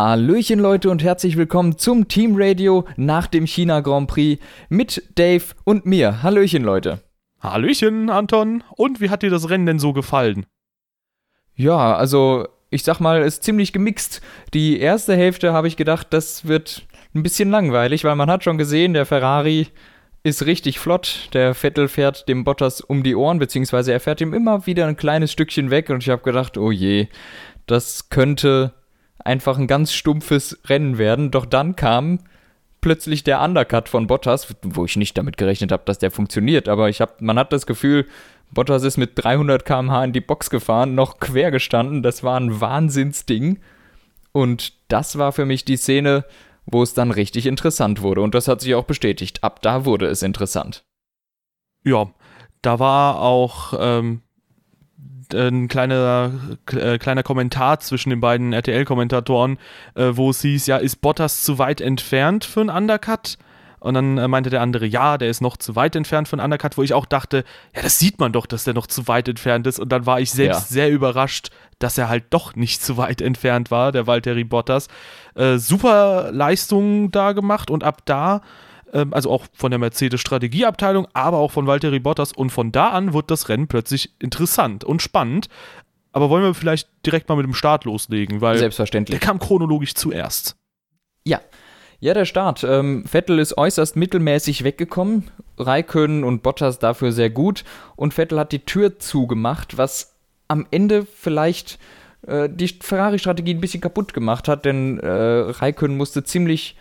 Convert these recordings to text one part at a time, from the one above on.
Hallöchen Leute und herzlich willkommen zum Team Radio nach dem China Grand Prix mit Dave und mir. Hallöchen Leute. Hallöchen Anton. Und wie hat dir das Rennen denn so gefallen? Ja, also ich sag mal, ist ziemlich gemixt. Die erste Hälfte habe ich gedacht, das wird ein bisschen langweilig, weil man hat schon gesehen, der Ferrari ist richtig flott. Der Vettel fährt dem Bottas um die Ohren, beziehungsweise er fährt ihm immer wieder ein kleines Stückchen weg und ich habe gedacht, oh je, das könnte einfach ein ganz stumpfes Rennen werden. Doch dann kam plötzlich der Undercut von Bottas, wo ich nicht damit gerechnet habe, dass der funktioniert. Aber ich hab, man hat das Gefühl, Bottas ist mit 300 km/h in die Box gefahren, noch quer gestanden. Das war ein Wahnsinnsding. Und das war für mich die Szene, wo es dann richtig interessant wurde. Und das hat sich auch bestätigt. Ab da wurde es interessant. Ja, da war auch ähm, ein kleiner, äh, kleiner Kommentar zwischen den beiden RTL-Kommentatoren, äh, wo es hieß, ja, ist Bottas zu weit entfernt für einen Undercut? Und dann äh, meinte der andere, ja, der ist noch zu weit entfernt von Undercut, wo ich auch dachte, ja, das sieht man doch, dass der noch zu weit entfernt ist. Und dann war ich selbst ja. sehr überrascht, dass er halt doch nicht zu weit entfernt war, der Valtteri Bottas. Äh, super Leistung da gemacht und ab da ähm, also auch von der Mercedes Strategieabteilung, aber auch von Valtteri Bottas. Und von da an wird das Rennen plötzlich interessant und spannend. Aber wollen wir vielleicht direkt mal mit dem Start loslegen, weil Selbstverständlich. der kam chronologisch zuerst. Ja. Ja, der Start. Ähm, Vettel ist äußerst mittelmäßig weggekommen. Raikön und Bottas dafür sehr gut. Und Vettel hat die Tür zugemacht, was am Ende vielleicht äh, die Ferrari-Strategie ein bisschen kaputt gemacht hat, denn äh, Raikön musste ziemlich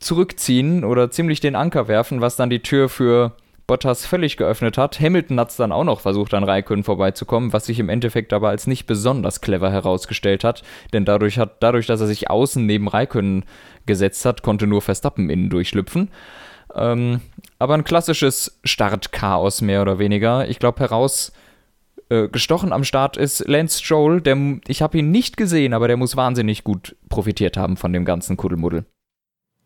zurückziehen oder ziemlich den Anker werfen, was dann die Tür für Bottas völlig geöffnet hat. Hamilton hat es dann auch noch versucht, an Raikön vorbeizukommen, was sich im Endeffekt aber als nicht besonders clever herausgestellt hat, denn dadurch, hat, dadurch dass er sich außen neben Raikön gesetzt hat, konnte nur Verstappen innen durchschlüpfen. Ähm, aber ein klassisches Startchaos mehr oder weniger. Ich glaube, heraus äh, gestochen am Start ist Lance Stroll. Der, ich habe ihn nicht gesehen, aber der muss wahnsinnig gut profitiert haben von dem ganzen Kuddelmuddel.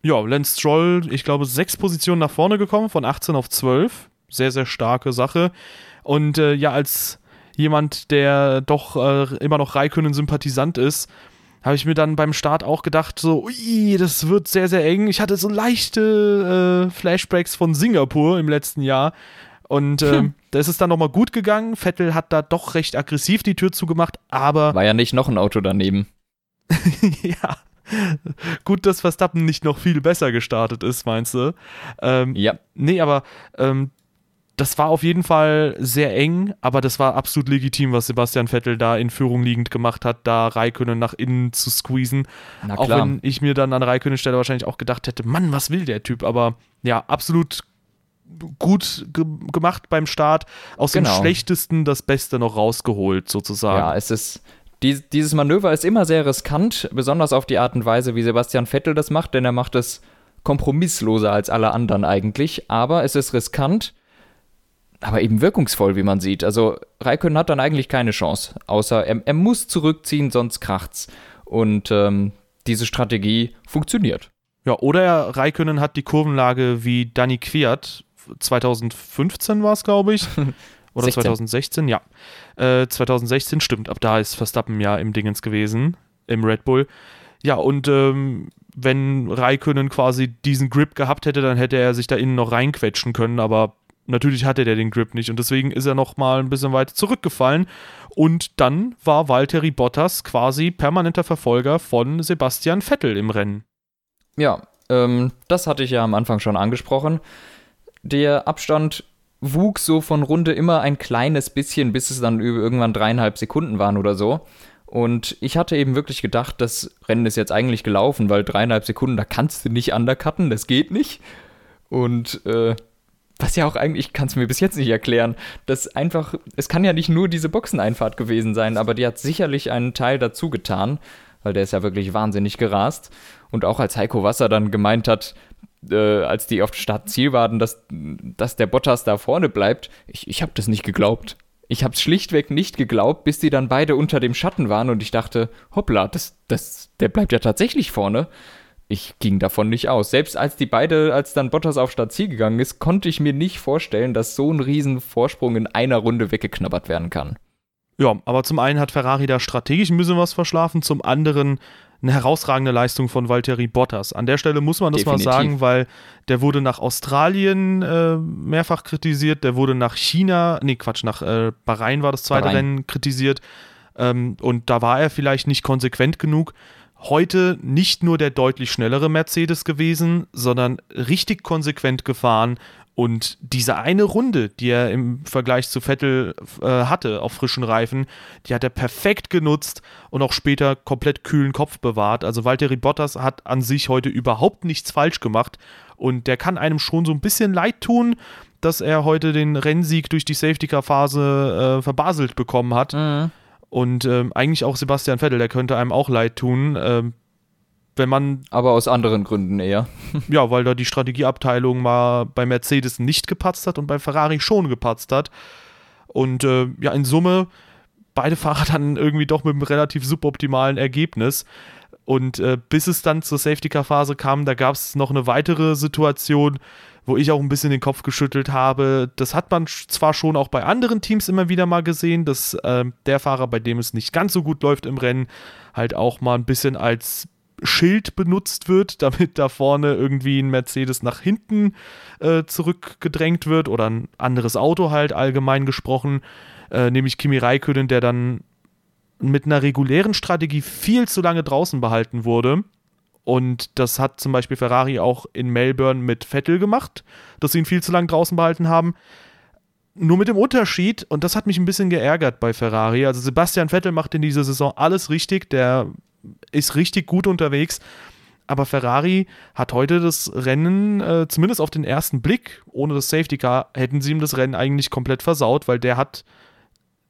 Ja, Lance Stroll, ich glaube, sechs Positionen nach vorne gekommen, von 18 auf 12. Sehr, sehr starke Sache. Und äh, ja, als jemand, der doch äh, immer noch Raikönnen-Sympathisant ist, habe ich mir dann beim Start auch gedacht, so, ui, das wird sehr, sehr eng. Ich hatte so leichte äh, Flashbacks von Singapur im letzten Jahr. Und äh, hm. da ist es dann nochmal gut gegangen. Vettel hat da doch recht aggressiv die Tür zugemacht, aber. War ja nicht noch ein Auto daneben. ja. Gut, dass Verstappen nicht noch viel besser gestartet ist, meinst du? Ähm, ja. Nee, aber ähm, das war auf jeden Fall sehr eng, aber das war absolut legitim, was Sebastian Vettel da in Führung liegend gemacht hat, da Raikönnen nach innen zu squeezen. Na klar. Auch wenn ich mir dann an Raikönnen Stelle wahrscheinlich auch gedacht hätte, Mann, was will der Typ? Aber ja, absolut gut ge gemacht beim Start. Aus genau. dem Schlechtesten das Beste noch rausgeholt, sozusagen. Ja, es ist, dies, dieses Manöver ist immer sehr riskant, besonders auf die Art und Weise, wie Sebastian Vettel das macht, denn er macht es kompromissloser als alle anderen eigentlich, aber es ist riskant, aber eben wirkungsvoll, wie man sieht. Also Raikkonen hat dann eigentlich keine Chance, außer er, er muss zurückziehen, sonst kracht's. Und ähm, diese Strategie funktioniert. Ja, oder Raikkonen hat die Kurvenlage wie Danny Kwiat, 2015 war es, glaube ich, Oder 16. 2016, ja. Äh, 2016 stimmt, ab da ist Verstappen ja im Dingens gewesen, im Red Bull. Ja, und ähm, wenn Raikönnen quasi diesen Grip gehabt hätte, dann hätte er sich da innen noch reinquetschen können, aber natürlich hatte der den Grip nicht und deswegen ist er noch mal ein bisschen weiter zurückgefallen und dann war Valtteri Bottas quasi permanenter Verfolger von Sebastian Vettel im Rennen. Ja, ähm, das hatte ich ja am Anfang schon angesprochen. Der Abstand wuchs so von Runde immer ein kleines bisschen, bis es dann irgendwann dreieinhalb Sekunden waren oder so. Und ich hatte eben wirklich gedacht, das Rennen ist jetzt eigentlich gelaufen, weil dreieinhalb Sekunden, da kannst du nicht undercutten, das geht nicht. Und äh, was ja auch eigentlich, ich kann es mir bis jetzt nicht erklären, dass einfach, es kann ja nicht nur diese Boxeneinfahrt gewesen sein, aber die hat sicherlich einen Teil dazu getan, weil der ist ja wirklich wahnsinnig gerast. Und auch als Heiko Wasser dann gemeint hat, äh, als die auf Startziel waren, dass, dass der Bottas da vorne bleibt, ich, ich habe das nicht geglaubt. Ich habe es schlichtweg nicht geglaubt, bis die dann beide unter dem Schatten waren und ich dachte, hoppla, das, das, der bleibt ja tatsächlich vorne. Ich ging davon nicht aus. Selbst als die beide, als dann Bottas auf Startziel gegangen ist, konnte ich mir nicht vorstellen, dass so ein riesen Vorsprung in einer Runde weggeknabbert werden kann. Ja, aber zum einen hat Ferrari da strategisch ein bisschen was verschlafen, zum anderen eine herausragende Leistung von Valtteri Bottas. An der Stelle muss man das Definitiv. mal sagen, weil der wurde nach Australien äh, mehrfach kritisiert, der wurde nach China, nee, Quatsch, nach äh, Bahrain war das zweite Bahrain. Rennen kritisiert. Ähm, und da war er vielleicht nicht konsequent genug. Heute nicht nur der deutlich schnellere Mercedes gewesen, sondern richtig konsequent gefahren und diese eine Runde, die er im Vergleich zu Vettel äh, hatte auf frischen Reifen, die hat er perfekt genutzt und auch später komplett kühlen Kopf bewahrt. Also Valtteri Bottas hat an sich heute überhaupt nichts falsch gemacht und der kann einem schon so ein bisschen leid tun, dass er heute den Rennsieg durch die Safety-Car-Phase äh, verbaselt bekommen hat. Mhm. Und ähm, eigentlich auch Sebastian Vettel, der könnte einem auch leid tun. Ähm, wenn man. Aber aus anderen Gründen eher. ja, weil da die Strategieabteilung mal bei Mercedes nicht gepatzt hat und bei Ferrari schon gepatzt hat. Und äh, ja, in Summe beide Fahrer dann irgendwie doch mit einem relativ suboptimalen Ergebnis. Und äh, bis es dann zur Safety-Car-Phase kam, da gab es noch eine weitere Situation, wo ich auch ein bisschen den Kopf geschüttelt habe. Das hat man zwar schon auch bei anderen Teams immer wieder mal gesehen, dass äh, der Fahrer, bei dem es nicht ganz so gut läuft im Rennen, halt auch mal ein bisschen als Schild benutzt wird, damit da vorne irgendwie ein Mercedes nach hinten äh, zurückgedrängt wird oder ein anderes Auto halt allgemein gesprochen, äh, nämlich Kimi Räikkönen, der dann mit einer regulären Strategie viel zu lange draußen behalten wurde. Und das hat zum Beispiel Ferrari auch in Melbourne mit Vettel gemacht, dass sie ihn viel zu lange draußen behalten haben. Nur mit dem Unterschied, und das hat mich ein bisschen geärgert bei Ferrari. Also Sebastian Vettel macht in dieser Saison alles richtig. Der ist richtig gut unterwegs. Aber Ferrari hat heute das Rennen, äh, zumindest auf den ersten Blick, ohne das Safety Car, hätten sie ihm das Rennen eigentlich komplett versaut, weil der hat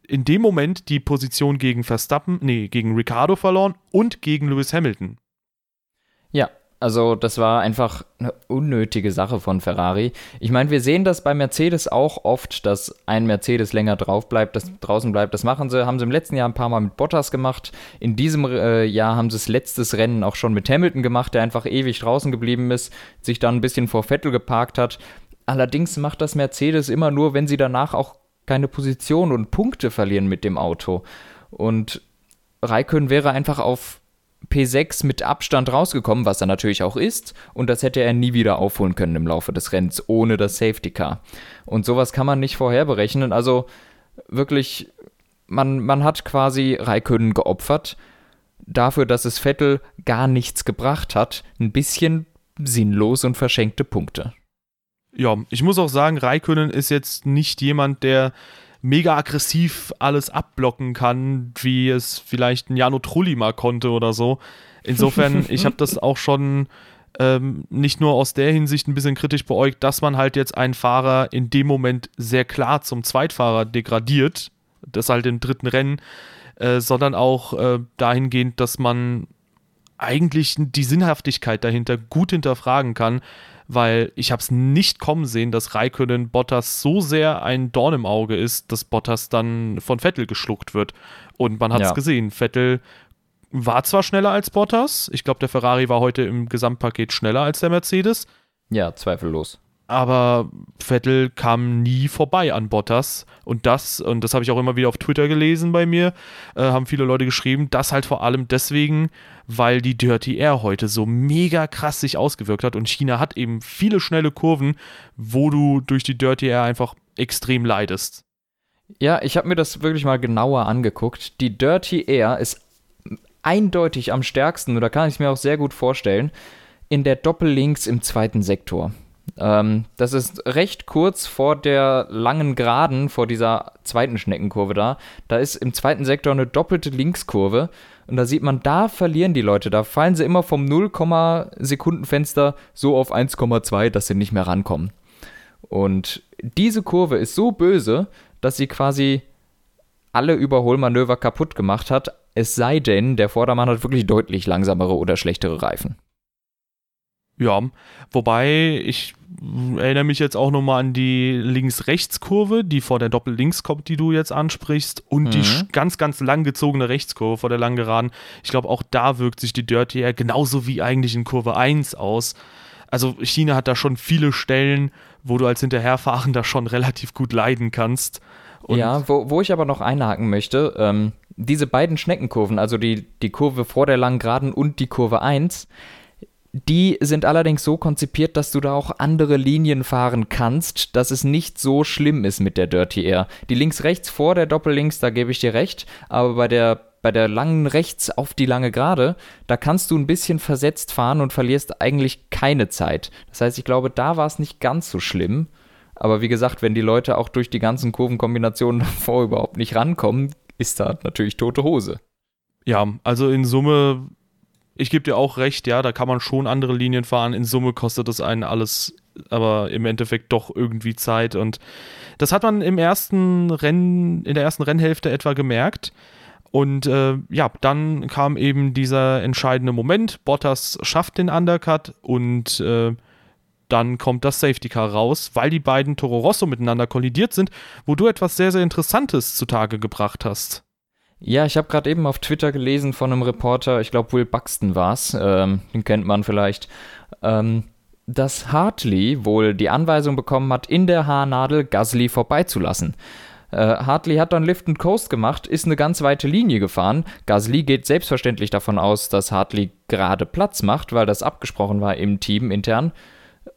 in dem Moment die Position gegen Verstappen, nee, gegen Ricardo verloren und gegen Lewis Hamilton. Ja, also das war einfach eine unnötige Sache von Ferrari. Ich meine, wir sehen das bei Mercedes auch oft, dass ein Mercedes länger drauf bleibt, das draußen bleibt. Das machen sie, haben sie im letzten Jahr ein paar Mal mit Bottas gemacht. In diesem äh, Jahr haben sie es letztes Rennen auch schon mit Hamilton gemacht, der einfach ewig draußen geblieben ist, sich dann ein bisschen vor Vettel geparkt hat. Allerdings macht das Mercedes immer nur, wenn sie danach auch keine Position und Punkte verlieren mit dem Auto. Und Raikön wäre einfach auf P6 mit Abstand rausgekommen, was er natürlich auch ist, und das hätte er nie wieder aufholen können im Laufe des Rennens ohne das Safety Car. Und sowas kann man nicht vorher berechnen. Also wirklich, man, man hat quasi Raikönnen geopfert dafür, dass es Vettel gar nichts gebracht hat. Ein bisschen sinnlos und verschenkte Punkte. Ja, ich muss auch sagen, Raikönnen ist jetzt nicht jemand, der mega aggressiv alles abblocken kann, wie es vielleicht ein Jano Trulli mal konnte oder so. Insofern, ich habe das auch schon ähm, nicht nur aus der Hinsicht ein bisschen kritisch beäugt, dass man halt jetzt einen Fahrer in dem Moment sehr klar zum Zweitfahrer degradiert, das halt im dritten Rennen, äh, sondern auch äh, dahingehend, dass man eigentlich die Sinnhaftigkeit dahinter gut hinterfragen kann weil ich habe es nicht kommen sehen, dass Raikönnen Bottas so sehr ein Dorn im Auge ist, dass Bottas dann von Vettel geschluckt wird. Und man hat es ja. gesehen, Vettel war zwar schneller als Bottas, ich glaube, der Ferrari war heute im Gesamtpaket schneller als der Mercedes. Ja, zweifellos aber Vettel kam nie vorbei an Bottas. Und das, und das habe ich auch immer wieder auf Twitter gelesen bei mir, äh, haben viele Leute geschrieben, das halt vor allem deswegen, weil die Dirty Air heute so mega krass sich ausgewirkt hat. Und China hat eben viele schnelle Kurven, wo du durch die Dirty Air einfach extrem leidest. Ja, ich habe mir das wirklich mal genauer angeguckt. Die Dirty Air ist eindeutig am stärksten, da kann ich mir auch sehr gut vorstellen, in der Doppellinks im zweiten Sektor. Ähm, das ist recht kurz vor der langen Geraden, vor dieser zweiten Schneckenkurve da. Da ist im zweiten Sektor eine doppelte Linkskurve. Und da sieht man, da verlieren die Leute. Da fallen sie immer vom 0, Sekundenfenster so auf 1,2, dass sie nicht mehr rankommen. Und diese Kurve ist so böse, dass sie quasi alle Überholmanöver kaputt gemacht hat. Es sei denn, der Vordermann hat wirklich deutlich langsamere oder schlechtere Reifen. Ja, wobei ich erinnere mich jetzt auch nochmal an die Links-Rechts-Kurve, die vor der Doppel-Links kommt, die du jetzt ansprichst, und mhm. die ganz, ganz lang gezogene Rechtskurve vor der Langgeraden. Ich glaube, auch da wirkt sich die Dirty Air genauso wie eigentlich in Kurve 1 aus. Also China hat da schon viele Stellen, wo du als Hinterherfahrender schon relativ gut leiden kannst. Und ja, wo, wo ich aber noch einhaken möchte, ähm, diese beiden Schneckenkurven, also die, die Kurve vor der langen Geraden und die Kurve 1, die sind allerdings so konzipiert, dass du da auch andere Linien fahren kannst, dass es nicht so schlimm ist mit der Dirty Air. Die links-rechts vor der Doppellinks, da gebe ich dir recht, aber bei der, bei der langen rechts auf die lange Gerade, da kannst du ein bisschen versetzt fahren und verlierst eigentlich keine Zeit. Das heißt, ich glaube, da war es nicht ganz so schlimm. Aber wie gesagt, wenn die Leute auch durch die ganzen Kurvenkombinationen davor überhaupt nicht rankommen, ist da natürlich tote Hose. Ja, also in Summe ich gebe dir auch recht, ja, da kann man schon andere Linien fahren. In Summe kostet das einen alles, aber im Endeffekt doch irgendwie Zeit. Und das hat man im ersten Rennen, in der ersten Rennhälfte etwa gemerkt. Und äh, ja, dann kam eben dieser entscheidende Moment. Bottas schafft den Undercut und äh, dann kommt das Safety Car raus, weil die beiden Toro Rosso miteinander kollidiert sind, wo du etwas sehr, sehr Interessantes zutage gebracht hast. Ja, ich habe gerade eben auf Twitter gelesen von einem Reporter, ich glaube Will Buxton war es, ähm, den kennt man vielleicht, ähm, dass Hartley wohl die Anweisung bekommen hat, in der Haarnadel Gasly vorbeizulassen. Äh, Hartley hat dann Lift and Coast gemacht, ist eine ganz weite Linie gefahren. Gasly geht selbstverständlich davon aus, dass Hartley gerade Platz macht, weil das abgesprochen war im Team intern.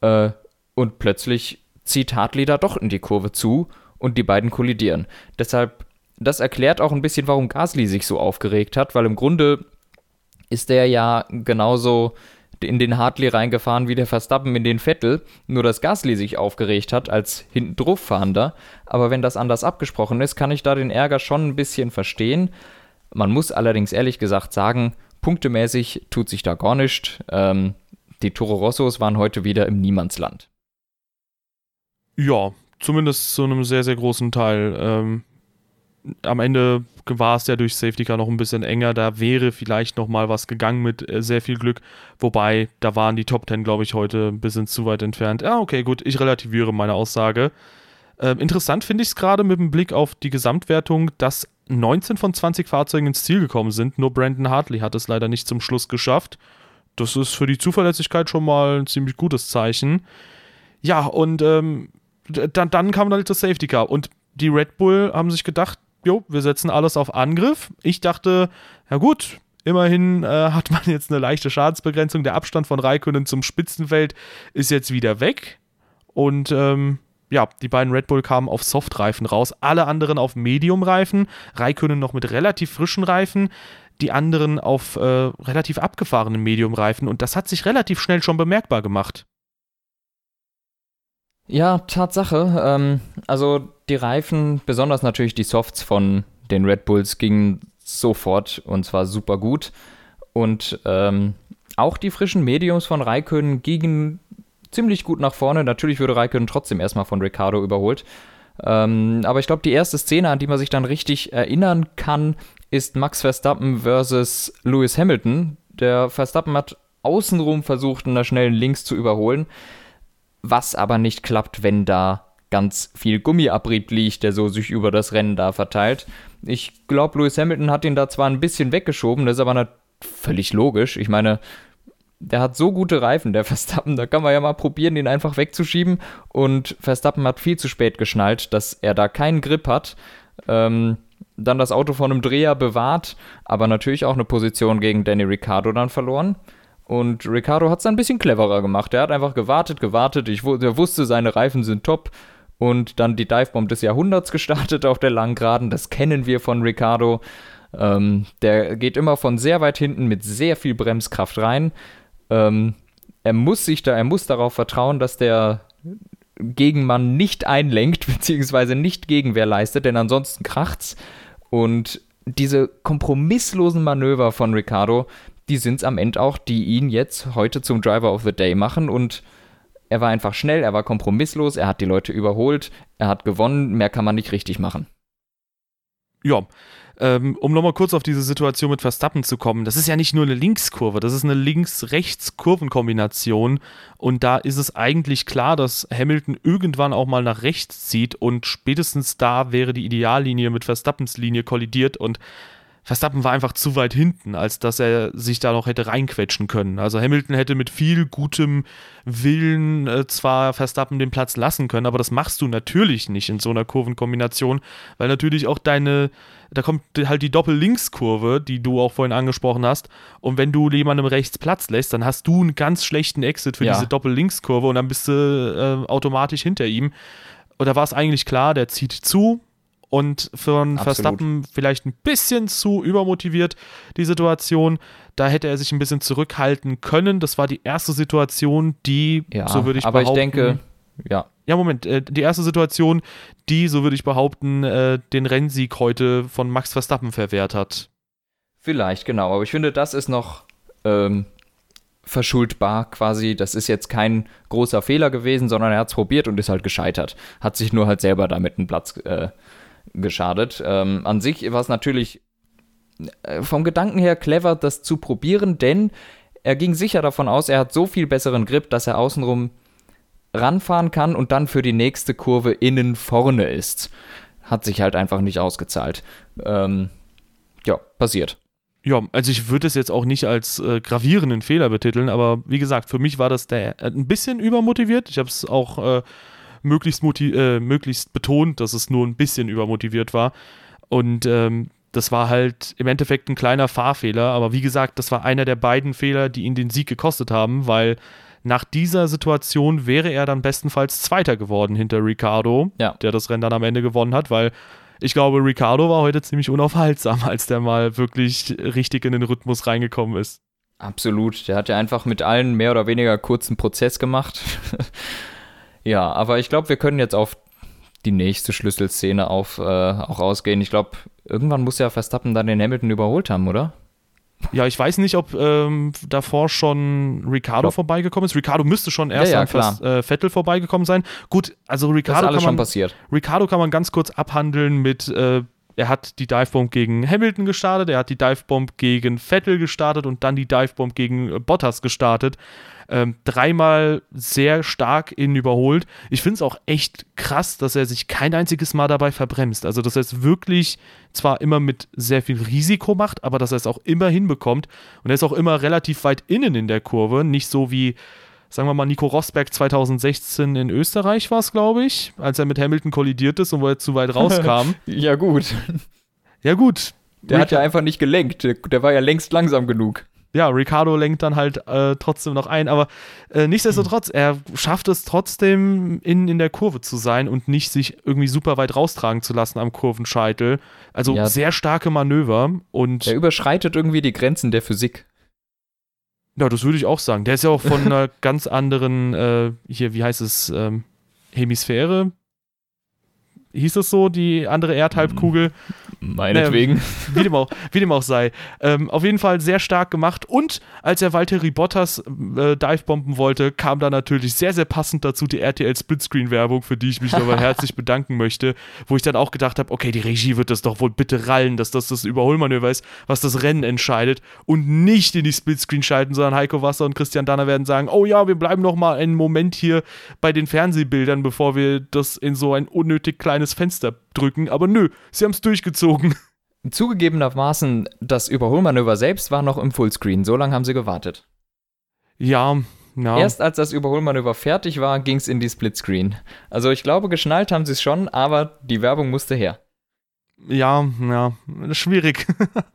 Äh, und plötzlich zieht Hartley da doch in die Kurve zu und die beiden kollidieren. Deshalb das erklärt auch ein bisschen, warum Gasly sich so aufgeregt hat, weil im Grunde ist der ja genauso in den Hartley reingefahren wie der Verstappen in den Vettel, nur dass Gasly sich aufgeregt hat als hinten drauf fahrender. Aber wenn das anders abgesprochen ist, kann ich da den Ärger schon ein bisschen verstehen. Man muss allerdings ehrlich gesagt sagen, punktemäßig tut sich da gar nichts. Ähm, die Toro Rossos waren heute wieder im Niemandsland. Ja, zumindest zu einem sehr, sehr großen Teil. Ähm, am Ende war es ja durch Safety Car noch ein bisschen enger. Da wäre vielleicht noch mal was gegangen mit äh, sehr viel Glück. Wobei, da waren die Top 10, glaube ich, heute ein bisschen zu weit entfernt. Ja, okay, gut, ich relativiere meine Aussage. Äh, interessant finde ich es gerade mit dem Blick auf die Gesamtwertung, dass 19 von 20 Fahrzeugen ins Ziel gekommen sind. Nur Brandon Hartley hat es leider nicht zum Schluss geschafft. Das ist für die Zuverlässigkeit schon mal ein ziemlich gutes Zeichen. Ja, und ähm, dann, dann kam dann das Safety Car. Und die Red Bull haben sich gedacht, jo, wir setzen alles auf Angriff. Ich dachte, ja gut, immerhin äh, hat man jetzt eine leichte Schadensbegrenzung. Der Abstand von Raikönnen zum Spitzenfeld ist jetzt wieder weg. Und ähm, ja, die beiden Red Bull kamen auf Softreifen raus, alle anderen auf Medium-Reifen, Raikönnen noch mit relativ frischen Reifen, die anderen auf äh, relativ abgefahrenen Medium-Reifen und das hat sich relativ schnell schon bemerkbar gemacht. Ja, Tatsache. Ähm, also die Reifen, besonders natürlich die Softs von den Red Bulls, gingen sofort und zwar super gut. Und ähm, auch die frischen Mediums von Raikön gingen ziemlich gut nach vorne. Natürlich würde Raikön trotzdem erstmal von Ricardo überholt. Ähm, aber ich glaube, die erste Szene, an die man sich dann richtig erinnern kann, ist Max Verstappen versus Lewis Hamilton. Der Verstappen hat außenrum versucht, in der schnellen Links zu überholen was aber nicht klappt, wenn da ganz viel Gummiabrieb liegt, der so sich über das Rennen da verteilt. Ich glaube, Lewis Hamilton hat ihn da zwar ein bisschen weggeschoben, das ist aber völlig logisch. Ich meine, der hat so gute Reifen, der Verstappen, da kann man ja mal probieren, den einfach wegzuschieben. Und Verstappen hat viel zu spät geschnallt, dass er da keinen Grip hat. Ähm, dann das Auto von einem Dreher bewahrt, aber natürlich auch eine Position gegen Danny Ricciardo dann verloren. Und Ricardo hat es ein bisschen cleverer gemacht. Er hat einfach gewartet, gewartet. Ich, er wusste, seine Reifen sind top. Und dann die Divebomb des Jahrhunderts gestartet auf der Langgraden. Das kennen wir von Ricardo. Ähm, der geht immer von sehr weit hinten mit sehr viel Bremskraft rein. Ähm, er muss sich da, er muss darauf vertrauen, dass der Gegenmann nicht einlenkt, beziehungsweise nicht Gegenwehr leistet, denn ansonsten kracht's. Und diese kompromisslosen Manöver von Ricardo, die sind es am Ende auch, die ihn jetzt heute zum Driver of the Day machen. Und er war einfach schnell, er war kompromisslos, er hat die Leute überholt, er hat gewonnen, mehr kann man nicht richtig machen. Ja, ähm, um nochmal kurz auf diese Situation mit Verstappen zu kommen, das ist ja nicht nur eine Linkskurve, das ist eine Links-Rechts-Kurvenkombination. Und da ist es eigentlich klar, dass Hamilton irgendwann auch mal nach rechts zieht und spätestens da wäre die Ideallinie mit Verstappens Linie kollidiert. Und Verstappen war einfach zu weit hinten, als dass er sich da noch hätte reinquetschen können. Also Hamilton hätte mit viel gutem Willen äh, zwar Verstappen den Platz lassen können, aber das machst du natürlich nicht in so einer Kurvenkombination, weil natürlich auch deine, da kommt halt die Doppel-Links-Kurve, die du auch vorhin angesprochen hast. Und wenn du jemandem rechts Platz lässt, dann hast du einen ganz schlechten Exit für ja. diese Doppel-Links-Kurve und dann bist du äh, automatisch hinter ihm. Und da war es eigentlich klar, der zieht zu, und für einen Verstappen vielleicht ein bisschen zu übermotiviert, die Situation. Da hätte er sich ein bisschen zurückhalten können. Das war die erste Situation, die, ja, so würde ich aber behaupten. Aber ich denke, ja. Ja, Moment, äh, die erste Situation, die, so würde ich behaupten, äh, den Rennsieg heute von Max Verstappen verwehrt hat. Vielleicht, genau. Aber ich finde, das ist noch ähm, verschuldbar quasi. Das ist jetzt kein großer Fehler gewesen, sondern er hat es probiert und ist halt gescheitert. Hat sich nur halt selber damit einen Platz äh, geschadet. Ähm, an sich war es natürlich äh, vom Gedanken her clever, das zu probieren, denn er ging sicher davon aus, er hat so viel besseren Grip, dass er außenrum ranfahren kann und dann für die nächste Kurve innen vorne ist. Hat sich halt einfach nicht ausgezahlt. Ähm, ja, passiert. Ja, also ich würde es jetzt auch nicht als äh, gravierenden Fehler betiteln, aber wie gesagt, für mich war das der äh, ein bisschen übermotiviert. Ich habe es auch äh, möglichst, äh, möglichst betont, dass es nur ein bisschen übermotiviert war. Und ähm, das war halt im Endeffekt ein kleiner Fahrfehler, aber wie gesagt, das war einer der beiden Fehler, die ihn den Sieg gekostet haben, weil nach dieser Situation wäre er dann bestenfalls Zweiter geworden hinter Ricardo, ja. der das Rennen dann am Ende gewonnen hat, weil ich glaube, Ricardo war heute ziemlich unaufhaltsam, als der mal wirklich richtig in den Rhythmus reingekommen ist. Absolut. Der hat ja einfach mit allen mehr oder weniger kurzen Prozess gemacht. Ja, aber ich glaube, wir können jetzt auf die nächste Schlüsselszene auf, äh, auch ausgehen. Ich glaube, irgendwann muss ja Verstappen dann den Hamilton überholt haben, oder? Ja, ich weiß nicht, ob ähm, davor schon Ricardo vorbeigekommen ist. Ricardo müsste schon erst ja, ja, an Vers, äh, Vettel vorbeigekommen sein. Gut, also Ricardo das ist alles kann man, schon passiert. Ricardo kann man ganz kurz abhandeln mit äh, er hat die Divebomb gegen Hamilton gestartet, er hat die Divebomb gegen Vettel gestartet und dann die Divebomb gegen äh, Bottas gestartet. Ähm, dreimal sehr stark ihn überholt. Ich finde es auch echt krass, dass er sich kein einziges Mal dabei verbremst. Also, dass er es wirklich zwar immer mit sehr viel Risiko macht, aber dass er es auch immer hinbekommt. Und er ist auch immer relativ weit innen in der Kurve. Nicht so wie sagen wir mal, Nico Rosberg 2016 in Österreich war es, glaube ich, als er mit Hamilton kollidiert ist und wo er zu weit rauskam. ja, gut. Ja, gut. Der hat ja einfach nicht gelenkt. Der war ja längst langsam genug. Ja, Ricardo lenkt dann halt äh, trotzdem noch ein, aber äh, nichtsdestotrotz, er schafft es trotzdem, in, in der Kurve zu sein und nicht sich irgendwie super weit raustragen zu lassen am Kurvenscheitel. Also ja. sehr starke Manöver und. Er überschreitet irgendwie die Grenzen der Physik. Ja, das würde ich auch sagen. Der ist ja auch von einer ganz anderen, äh, hier, wie heißt es, ähm, Hemisphäre? Hieß das so, die andere Erdhalbkugel? Meinetwegen. Naja, wie, dem auch, wie dem auch sei. Ähm, auf jeden Fall sehr stark gemacht. Und als er Valtteri Bottas äh, divebomben wollte, kam da natürlich sehr, sehr passend dazu die RTL Splitscreen-Werbung, für die ich mich nochmal herzlich bedanken möchte. Wo ich dann auch gedacht habe, okay, die Regie wird das doch wohl bitte rallen, dass das das Überholmanöver ist, was das Rennen entscheidet. Und nicht in die Splitscreen schalten, sondern Heiko Wasser und Christian Danner werden sagen, oh ja, wir bleiben noch mal einen Moment hier bei den Fernsehbildern, bevor wir das in so ein unnötig kleines Fenster drücken. Aber nö, sie haben es durchgezogen. Zugegebenermaßen, das Überholmanöver selbst war noch im Fullscreen. So lange haben sie gewartet. Ja, ja. Erst als das Überholmanöver fertig war, ging es in die Splitscreen. Also ich glaube, geschnallt haben sie es schon, aber die Werbung musste her. Ja, ja, schwierig.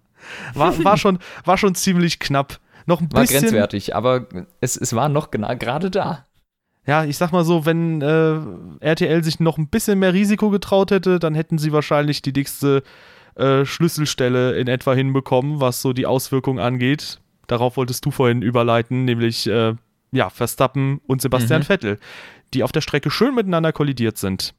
war, war, schon, war schon ziemlich knapp. Noch ein war bisschen. grenzwertig, aber es, es war noch gerade da ja, ich sag mal so, wenn äh, RTL sich noch ein bisschen mehr Risiko getraut hätte, dann hätten sie wahrscheinlich die nächste äh, Schlüsselstelle in etwa hinbekommen, was so die Auswirkungen angeht. Darauf wolltest du vorhin überleiten, nämlich äh, ja, Verstappen und Sebastian mhm. Vettel, die auf der Strecke schön miteinander kollidiert sind.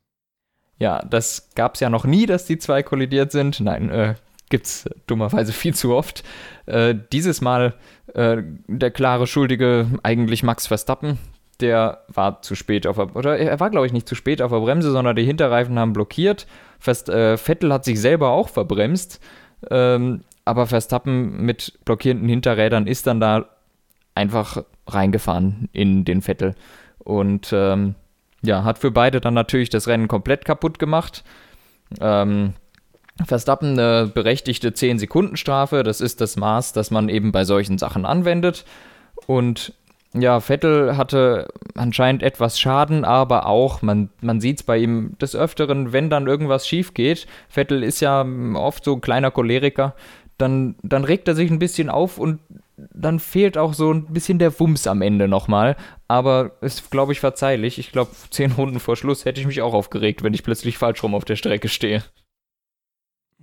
Ja, das gab es ja noch nie, dass die zwei kollidiert sind. Nein, äh, gibt's dummerweise viel zu oft. Äh, dieses Mal äh, der klare Schuldige eigentlich Max Verstappen, der war zu spät auf der, oder er war glaube ich nicht zu spät auf der Bremse, sondern die Hinterreifen haben blockiert. Fest, äh, Vettel hat sich selber auch verbremst, ähm, aber Verstappen mit blockierenden Hinterrädern ist dann da einfach reingefahren in den Vettel und ähm, ja, hat für beide dann natürlich das Rennen komplett kaputt gemacht. Ähm, Verstappen eine berechtigte 10-Sekunden-Strafe. Das ist das Maß, das man eben bei solchen Sachen anwendet. Und ja, Vettel hatte anscheinend etwas Schaden, aber auch, man, man sieht es bei ihm des Öfteren, wenn dann irgendwas schief geht. Vettel ist ja oft so ein kleiner Choleriker. Dann, dann regt er sich ein bisschen auf und dann fehlt auch so ein bisschen der Wumms am Ende nochmal. Aber ist, glaube ich, verzeihlich. Ich glaube, zehn Runden vor Schluss hätte ich mich auch aufgeregt, wenn ich plötzlich falsch rum auf der Strecke stehe.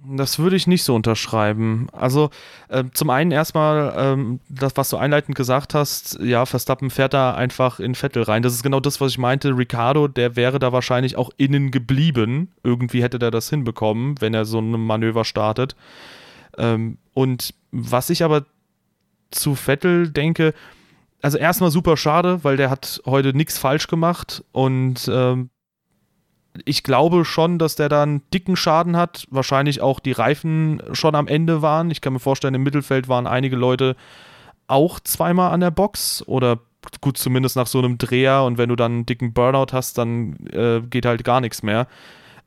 Das würde ich nicht so unterschreiben. Also äh, zum einen erstmal ähm, das, was du einleitend gesagt hast, ja, Verstappen fährt da einfach in Vettel rein. Das ist genau das, was ich meinte. Ricardo, der wäre da wahrscheinlich auch innen geblieben. Irgendwie hätte der das hinbekommen, wenn er so ein Manöver startet. Ähm, und was ich aber zu Vettel denke, also erstmal super schade, weil der hat heute nichts falsch gemacht und ähm, ich glaube schon, dass der da einen dicken Schaden hat. Wahrscheinlich auch die Reifen schon am Ende waren. Ich kann mir vorstellen, im Mittelfeld waren einige Leute auch zweimal an der Box oder gut, zumindest nach so einem Dreher und wenn du dann einen dicken Burnout hast, dann äh, geht halt gar nichts mehr.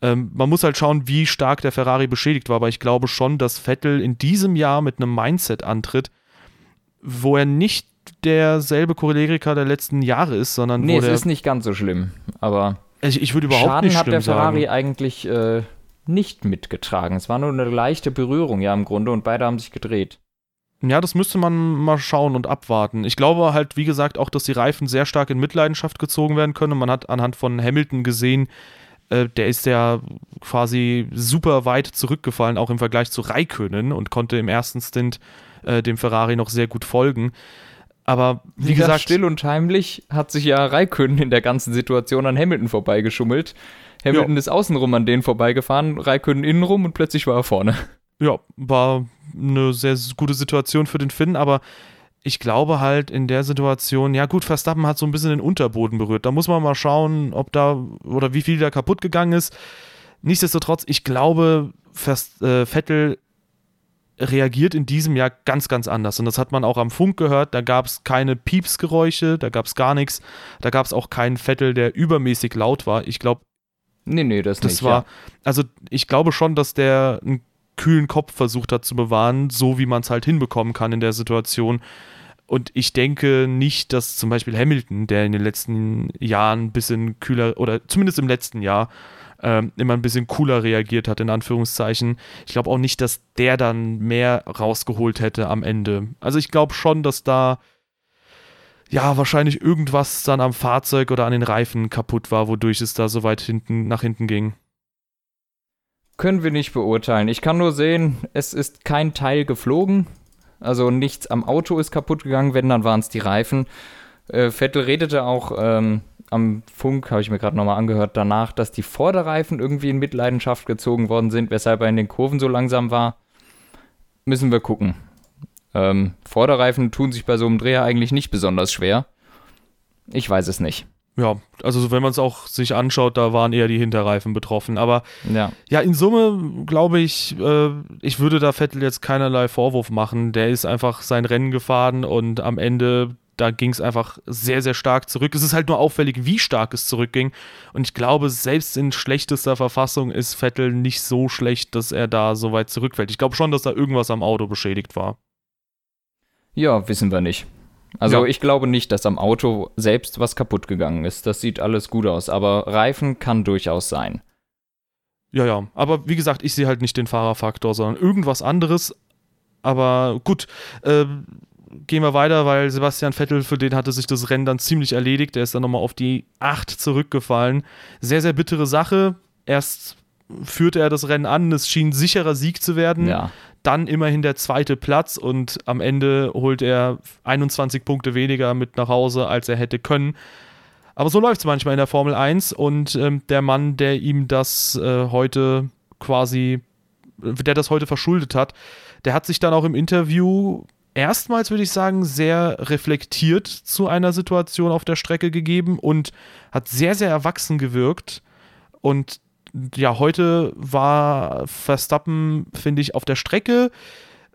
Ähm, man muss halt schauen, wie stark der Ferrari beschädigt war, aber ich glaube schon, dass Vettel in diesem Jahr mit einem Mindset antritt, wo er nicht derselbe Choleriker der letzten Jahre ist, sondern nee, wo es ist nicht ganz so schlimm, aber Also ich würde überhaupt Schaden nicht hat der Ferrari sagen. eigentlich äh, nicht mitgetragen. Es war nur eine leichte Berührung, ja, im Grunde, und beide haben sich gedreht. Ja, das müsste man mal schauen und abwarten. Ich glaube halt, wie gesagt, auch, dass die Reifen sehr stark in Mitleidenschaft gezogen werden können. Man hat anhand von Hamilton gesehen, äh, der ist ja quasi super weit zurückgefallen, auch im Vergleich zu Raikönnen und konnte im ersten Stint äh, dem Ferrari noch sehr gut folgen. Aber wie Ja, gesagt, still und heimlich hat sich ja Raikkonen in der ganzen Situation an Hamilton vorbeigeschummelt. Hamilton Ja. ist außenrum an denen vorbeigefahren, Raikkonen innenrum und plötzlich war er vorne. ja, war eine sehr gute Situation für den Finn, aber ich glaube halt in der Situation, ja gut, Verstappen hat so ein bisschen den Unterboden berührt. Da muss man mal schauen, ob da oder wie viel da kaputt gegangen ist. Nichtsdestotrotz, ich glaube, Vers, äh, Vettel reagiert in diesem Jahr ganz, ganz anders. Und das hat man auch am Funk gehört. Da gab es keine Piepsgeräusche, da gab es gar nichts. Da gab es auch keinen Vettel, der übermäßig laut war. Ich glaube, Nee, nee, das, das nicht. war, ja. also ich glaube schon, dass der einen kühlen Kopf versucht hat zu bewahren, so wie man es halt hinbekommen kann in der Situation. Und ich denke nicht, dass zum Beispiel Hamilton, der in den letzten Jahren ein bisschen kühler, oder zumindest im letzten Jahr, ähm, immer ein bisschen cooler reagiert hat, in Anführungszeichen. Ich glaube auch nicht, dass der dann mehr rausgeholt hätte am Ende. Also ich glaube schon, dass da ja wahrscheinlich irgendwas dann am Fahrzeug oder an den Reifen kaputt war, wodurch es da so weit hinten nach hinten ging. Können wir nicht beurteilen. Ich kann nur sehen, es ist kein Teil geflogen. Also nichts am Auto ist kaputt gegangen, wenn, dann waren es die Reifen. Äh, Vettel redete auch ähm, am Funk, habe ich mir gerade nochmal angehört, danach, dass die Vorderreifen irgendwie in Mitleidenschaft gezogen worden sind, weshalb er in den Kurven so langsam war. Müssen wir gucken. Ähm, Vorderreifen tun sich bei so einem Dreher eigentlich nicht besonders schwer. Ich weiß es nicht. Ja, also wenn man es auch sich anschaut, da waren eher die Hinterreifen betroffen. Aber Ja. ja, in Summe glaube ich, äh, ich würde da Vettel jetzt keinerlei Vorwurf machen. Der ist einfach sein Rennen gefahren und am Ende, da ging es einfach sehr, sehr stark zurück. Es ist halt nur auffällig, wie stark es zurückging. Und ich glaube, selbst in schlechtester Verfassung ist Vettel nicht so schlecht, dass er da so weit zurückfällt. Ich glaube schon, dass da irgendwas am Auto beschädigt war. Ja, wissen wir nicht. Also Ja. ich glaube nicht, dass am Auto selbst was kaputt gegangen ist. Das sieht alles gut aus, aber Reifen kann durchaus sein. Ja, ja. Aber wie gesagt, ich sehe halt nicht den Fahrerfaktor, sondern irgendwas anderes. Aber gut, ähm, gehen wir weiter, weil Sebastian Vettel, für den hatte sich das Rennen dann ziemlich erledigt. Er ist dann nochmal auf die 8 zurückgefallen. Sehr, sehr bittere Sache. Erst führte er das Rennen an, es schien sicherer Sieg zu werden. Ja. Dann immerhin der zweite Platz und am Ende holt er 21 Punkte weniger mit nach Hause, als er hätte können. Aber so läuft es manchmal in der Formel 1 und ähm, der Mann, der ihm das äh, heute quasi, der das heute verschuldet hat, der hat sich dann auch im Interview erstmals, würde ich sagen, sehr reflektiert zu einer Situation auf der Strecke gegeben und hat sehr, sehr erwachsen gewirkt. Und ja, heute war Verstappen, finde ich, auf der Strecke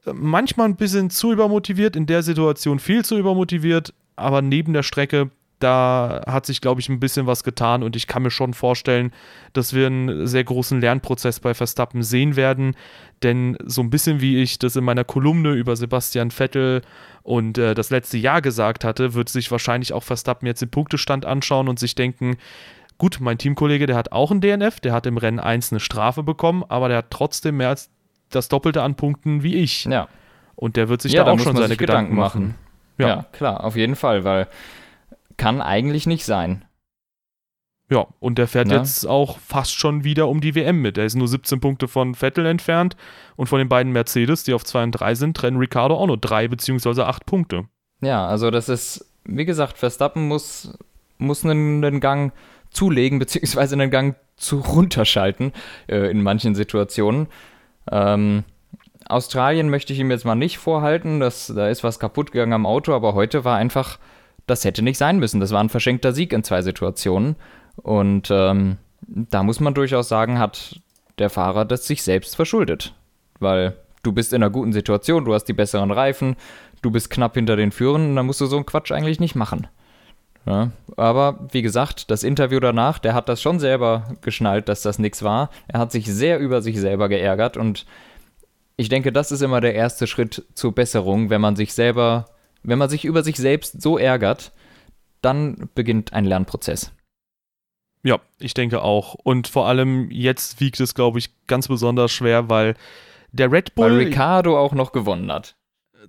äh, manchmal ein bisschen zu übermotiviert, in der Situation viel zu übermotiviert, aber neben der Strecke da hat sich, glaube ich, ein bisschen was getan und ich kann mir schon vorstellen, dass wir einen sehr großen Lernprozess bei Verstappen sehen werden. Denn so ein bisschen wie ich das in meiner Kolumne über Sebastian Vettel und äh, das letzte Jahr gesagt hatte, wird sich wahrscheinlich auch Verstappen jetzt den Punktestand anschauen und sich denken, gut, mein Teamkollege, der hat auch ein DNF, der hat im Rennen 1 eine Strafe bekommen, aber der hat trotzdem mehr als das Doppelte an Punkten wie ich. Ja. Und der wird sich Ja, da auch schon seine Gedanken Gedanken machen. Ja. Ja. klar, auf jeden Fall, weil kann eigentlich nicht sein. Ja, und der fährt Ja. jetzt auch fast schon wieder um die WM mit. Er ist nur 17 Punkte von Vettel entfernt und von den beiden Mercedes, die auf 2 und 3 sind, trennen Ricardo auch nur 3 bzw. 8 Punkte. Ja, also das ist, wie gesagt, Verstappen muss, muss einen, einen Gang zulegen, beziehungsweise einen Gang zu runterschalten äh, in manchen Situationen. Ähm, Australien möchte ich ihm jetzt mal nicht vorhalten, dass, da ist was kaputt gegangen am Auto, aber heute war einfach, das hätte nicht sein müssen. Das war ein verschenkter Sieg in zwei Situationen. Und ähm, da muss man durchaus sagen, hat der Fahrer das sich selbst verschuldet. Weil du bist in einer guten Situation, du hast die besseren Reifen, du bist knapp hinter den Führern, dann musst du so einen Quatsch eigentlich nicht machen. Ja, aber wie gesagt, das Interview danach, der hat das schon selber geschnallt, dass das nichts war. Er hat sich sehr über sich selber geärgert und ich denke, das ist immer der erste Schritt zur Besserung, wenn man sich selber, wenn man sich über sich selbst so ärgert, dann beginnt ein Lernprozess. Ja, ich denke auch. Und vor allem jetzt wiegt es, glaube ich, ganz besonders schwer, weil der Red Bull. Weil Ricardo auch noch gewonnen hat.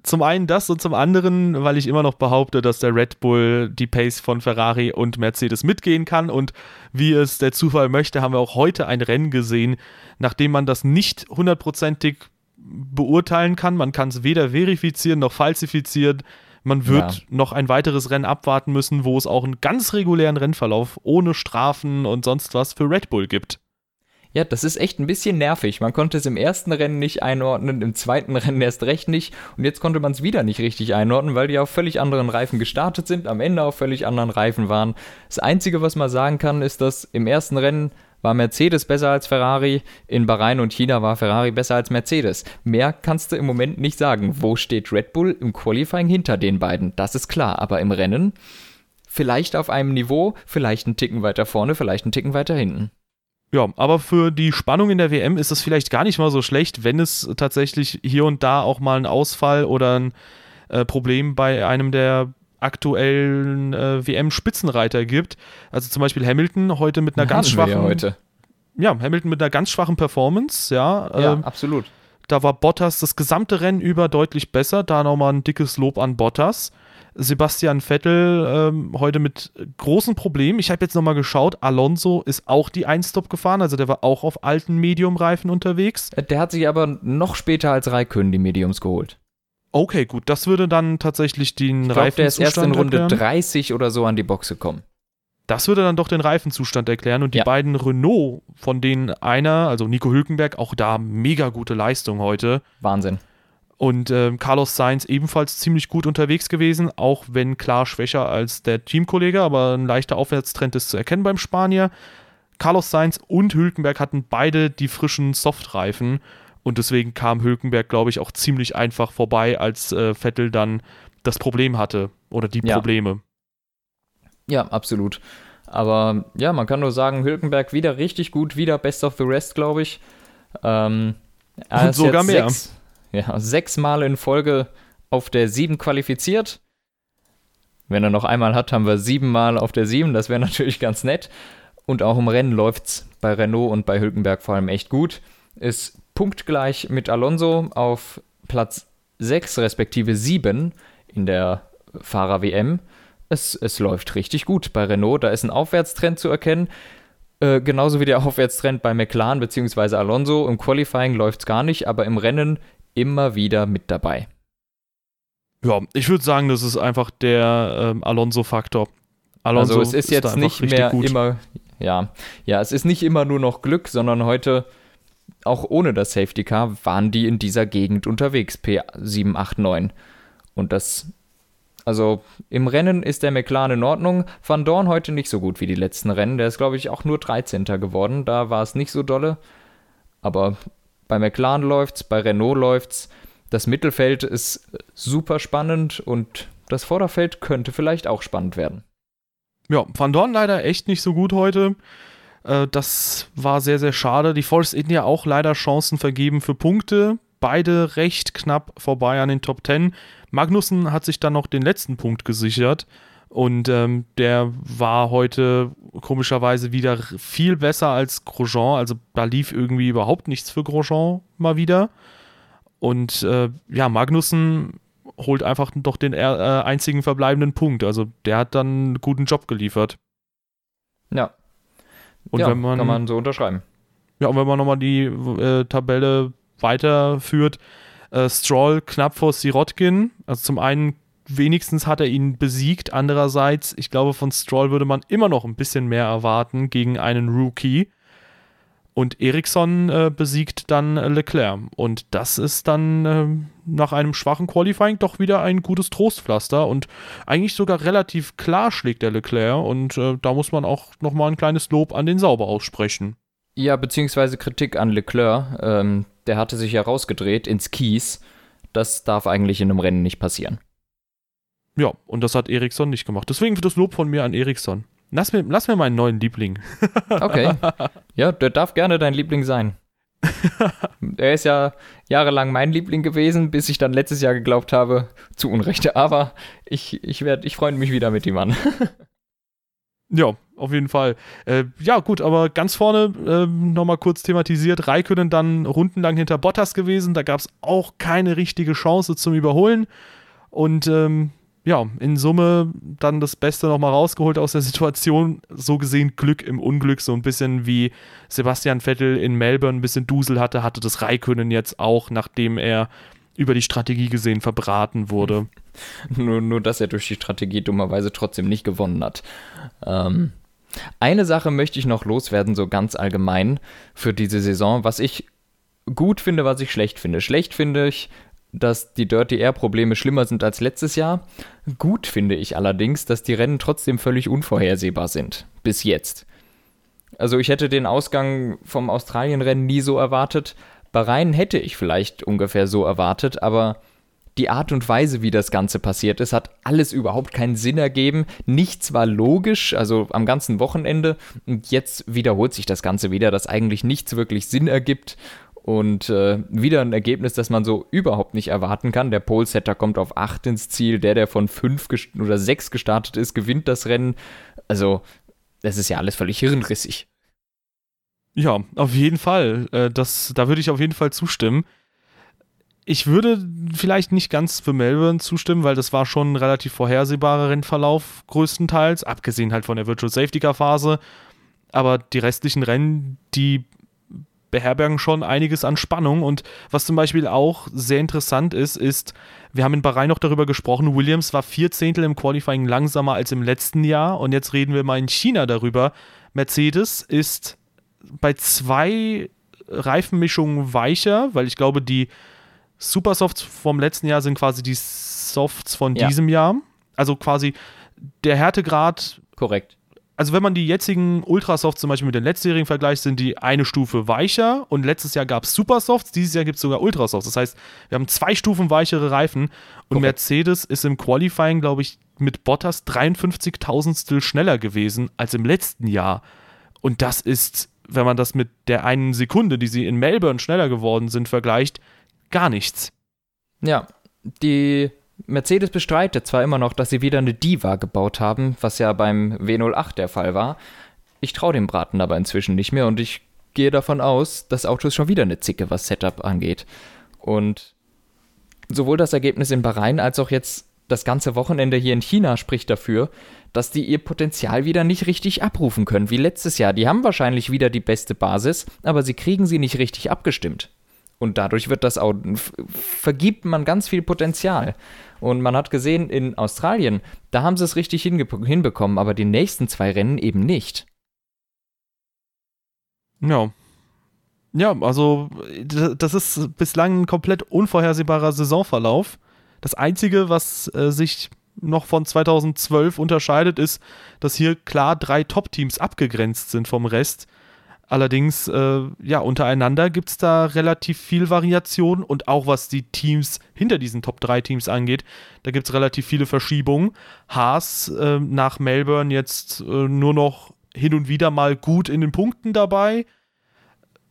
zum einen das und zum anderen, weil ich immer noch behaupte, dass der Red Bull die Pace von Ferrari und Mercedes mitgehen kann. Und wie es der Zufall möchte, haben wir auch heute ein Rennen gesehen, nachdem man das nicht hundertprozentig beurteilen kann. Man kann es weder verifizieren noch falsifizieren. Man wird Ja. noch ein weiteres Rennen abwarten müssen, wo es auch einen ganz regulären Rennverlauf ohne Strafen und sonst was für Red Bull gibt. Ja, das ist echt ein bisschen nervig. Man konnte es im ersten Rennen nicht einordnen, im zweiten Rennen erst recht nicht und jetzt konnte man es wieder nicht richtig einordnen, weil die auf völlig anderen Reifen gestartet sind, am Ende auf völlig anderen Reifen waren. Das Einzige, was man sagen kann, ist, dass im ersten Rennen war Mercedes besser als Ferrari, in Bahrain und China war Ferrari besser als Mercedes. Mehr kannst du im Moment nicht sagen. Wo steht Red Bull im Qualifying hinter den beiden? Das ist klar, aber im Rennen vielleicht auf einem Niveau, vielleicht einen Ticken weiter vorne, vielleicht einen Ticken weiter hinten. Ja, aber für die Spannung in der WM ist es vielleicht gar nicht mal so schlecht, wenn es tatsächlich hier und da auch mal einen Ausfall oder ein äh, Problem bei einem der aktuellen äh, WM-Spitzenreiter gibt. Also zum Beispiel Hamilton heute mit einer ganz Hatten wir schwachen. ja heute. Ja, Hamilton mit einer ganz schwachen Performance, ja. Ja, ähm, absolut. da war Bottas das gesamte Rennen über deutlich besser. Da nochmal ein dickes Lob an Bottas. Sebastian Vettel ähm, heute mit großen Problemen. Ich habe jetzt nochmal geschaut, Alonso ist auch die Einstop gefahren, also der war auch auf alten Medium-Reifen unterwegs. Der hat sich aber noch später als Raikön die Mediums geholt. Okay, gut, das würde dann tatsächlich den Ich glaube, der ist erst in Reifenzustand Runde erklären. 30 oder so an die Box gekommen. Das würde dann doch den Reifenzustand erklären und die Ja. beiden Renault, von denen einer, also Nico Hülkenberg, auch da mega gute Leistung heute. Wahnsinn. Und ähm, Carlos Sainz ebenfalls ziemlich gut unterwegs gewesen, auch wenn klar schwächer als der Teamkollege, aber ein leichter Aufwärtstrend ist zu erkennen beim Spanier. Carlos Sainz und Hülkenberg hatten beide die frischen Softreifen und deswegen kam Hülkenberg, glaube ich, auch ziemlich einfach vorbei, als äh, Vettel dann das Problem hatte oder die Ja. Probleme. Ja, absolut. Aber ja, man kann nur sagen, Hülkenberg wieder richtig gut, wieder Best of the Rest, glaube ich. Ähm, Und sogar mehr. Sechs, ja, sechs Mal in Folge auf der 7 qualifiziert. Wenn er noch einmal hat, haben wir sieben Mal auf der 7. Das wäre natürlich ganz nett. Und auch im Rennen läuft es bei Renault und bei Hülkenberg vor allem echt gut. Ist punktgleich mit Alonso auf Platz 6 respektive 7 in der Fahrer-WM. Es, es läuft richtig gut bei Renault. Da ist ein Aufwärtstrend zu erkennen. Äh, genauso wie der Aufwärtstrend bei McLaren bzw. Alonso. Im Qualifying läuft es gar nicht, aber im Rennen immer wieder mit dabei. Ja, ich würde sagen, das ist einfach der ähm, Alonso-Faktor. Alonso also es ist da jetzt nicht mehr gut. immer, ja, ja, es ist nicht immer nur noch Glück, sondern heute auch ohne das Safety Car waren die in dieser Gegend unterwegs, P7, 8, 9. Und das, also im Rennen ist der McLaren in Ordnung. Van Dorn heute nicht so gut wie die letzten Rennen. Der ist, glaube ich, auch nur 13. geworden. Da war es nicht so dolle. Aber bei McLaren läuft's, bei Renault läuft's. Das Mittelfeld ist super spannend und das Vorderfeld könnte vielleicht auch spannend werden. Ja, Van Dorn leider echt nicht so gut heute. Äh, das war sehr, sehr schade. Die Force India auch leider Chancen vergeben für Punkte. Beide recht knapp vorbei an den Top 10. Magnussen hat sich dann noch den letzten Punkt gesichert. Und ähm, der war heute komischerweise wieder viel besser als Grosjean. Also da lief irgendwie überhaupt nichts für Grosjean mal wieder. Und äh, ja, Magnussen holt einfach doch den äh, einzigen verbleibenden Punkt. Also der hat dann einen guten Job geliefert. Ja. Und ja, wenn man, kann man so unterschreiben. Ja, und wenn man nochmal die äh, Tabelle weiterführt, äh, Stroll knapp vor Sirotkin. Also zum einen wenigstens hat er ihn besiegt. Andererseits, ich glaube, von Stroll würde man immer noch ein bisschen mehr erwarten gegen einen Rookie. Und Ericsson äh, besiegt dann Leclerc. Und das ist dann äh, nach einem schwachen Qualifying doch wieder ein gutes Trostpflaster. Und eigentlich sogar relativ klar schlägt der Leclerc. Und äh, da muss man auch nochmal ein kleines Lob an den Sauber aussprechen. Ja, beziehungsweise Kritik an Leclerc. Ähm, der hatte sich ja rausgedreht ins Kies. Das darf eigentlich in einem Rennen nicht passieren. Ja, und das hat Ericsson nicht gemacht. Deswegen wird das Lob von mir an Ericsson. Lass mir, lass mir meinen neuen Liebling. Okay. Ja, der darf gerne dein Liebling sein. er ist ja jahrelang mein Liebling gewesen, bis ich dann letztes Jahr geglaubt habe, zu Unrecht. Aber ich, ich, werd, ich freue mich wieder mit ihm an. ja, auf jeden Fall. Äh, ja, gut, aber ganz vorne äh, nochmal kurz thematisiert. Raikönnen dann rundenlang hinter Bottas gewesen. Da gab es auch keine richtige Chance zum Überholen. Und ähm, ja, in Summe dann das Beste nochmal rausgeholt aus der Situation. So gesehen Glück im Unglück, so ein bisschen wie Sebastian Vettel in Melbourne ein bisschen Dusel hatte, hatte das Raikönnen jetzt auch, nachdem er über die Strategie gesehen verbraten wurde. nur, nur, dass er durch die Strategie dummerweise trotzdem nicht gewonnen hat. Ähm, eine Sache möchte ich noch loswerden, so ganz allgemein für diese Saison, was ich gut finde, was ich schlecht finde. Schlecht finde ich, dass die Dirty Air Probleme schlimmer sind als letztes Jahr. Gut finde ich allerdings, dass die Rennen trotzdem völlig unvorhersehbar sind. Bis jetzt. Also ich hätte den Ausgang vom Australienrennen nie so erwartet. Bahrain hätte ich vielleicht ungefähr so erwartet, aber die Art und Weise, wie das Ganze passiert ist, hat alles überhaupt keinen Sinn ergeben. Nichts war logisch, also am ganzen Wochenende. Und jetzt wiederholt sich das Ganze wieder, dass eigentlich nichts wirklich Sinn ergibt. Und äh, wieder ein Ergebnis, das man so überhaupt nicht erwarten kann. Der Pole-Setter kommt auf 8 ins Ziel, der, der von 5 oder 6 gestartet ist, gewinnt das Rennen. Also, das ist ja alles völlig hirnrissig. Ja, auf jeden Fall. Äh, das, da würde ich auf jeden Fall zustimmen. Ich würde vielleicht nicht ganz für Melbourne zustimmen, weil das war schon ein relativ vorhersehbarer Rennverlauf größtenteils, abgesehen halt von der Virtual Safety Car Phase. Aber die restlichen Rennen, die beherbergen schon einiges an Spannung. Und was zum Beispiel auch sehr interessant ist, ist, wir haben in Bahrain noch darüber gesprochen, Williams war vier Zehntel im Qualifying langsamer als im letzten Jahr. Und jetzt reden wir mal in China darüber. Mercedes ist bei zwei Reifenmischungen weicher, weil ich glaube, die Supersofts vom letzten Jahr sind quasi die Softs von ja. diesem Jahr. Also quasi der Härtegrad. Korrekt also wenn man die jetzigen Ultrasofts zum Beispiel mit den letztjährigen vergleicht, sind die eine Stufe weicher und letztes Jahr gab es Supersofts, dieses Jahr gibt es sogar Ultrasofts. Das heißt, wir haben zwei Stufen weichere Reifen und Korrekt. Mercedes ist im Qualifying, glaube ich, mit Bottas 53.000 schneller gewesen als im letzten Jahr. Und das ist, wenn man das mit der einen Sekunde, die sie in Melbourne schneller geworden sind, vergleicht, gar nichts. Ja, die Mercedes bestreitet zwar immer noch, dass sie wieder eine Diva gebaut haben, was ja beim W08 der Fall war. Ich traue dem Braten aber inzwischen nicht mehr und ich gehe davon aus, das Auto ist schon wieder eine Zicke, was Setup angeht. Und sowohl das Ergebnis in Bahrain als auch jetzt das ganze Wochenende hier in China spricht dafür, dass die ihr Potenzial wieder nicht richtig abrufen können, wie letztes Jahr. Die haben wahrscheinlich wieder die beste Basis, aber sie kriegen sie nicht richtig abgestimmt. Und dadurch wird das auch, vergibt man ganz viel Potenzial. Und man hat gesehen, in Australien, da haben sie es richtig hinbekommen, aber die nächsten zwei Rennen eben nicht. Ja. Ja, also das ist bislang ein komplett unvorhersehbarer Saisonverlauf. Das Einzige, was äh, sich noch von 2012 unterscheidet, ist, dass hier klar drei Top-Teams abgegrenzt sind vom Rest. Allerdings, äh, ja, untereinander gibt es da relativ viel Variation und auch was die Teams hinter diesen Top 3 Teams angeht, da gibt es relativ viele Verschiebungen. Haas äh, nach Melbourne jetzt äh, nur noch hin und wieder mal gut in den Punkten dabei.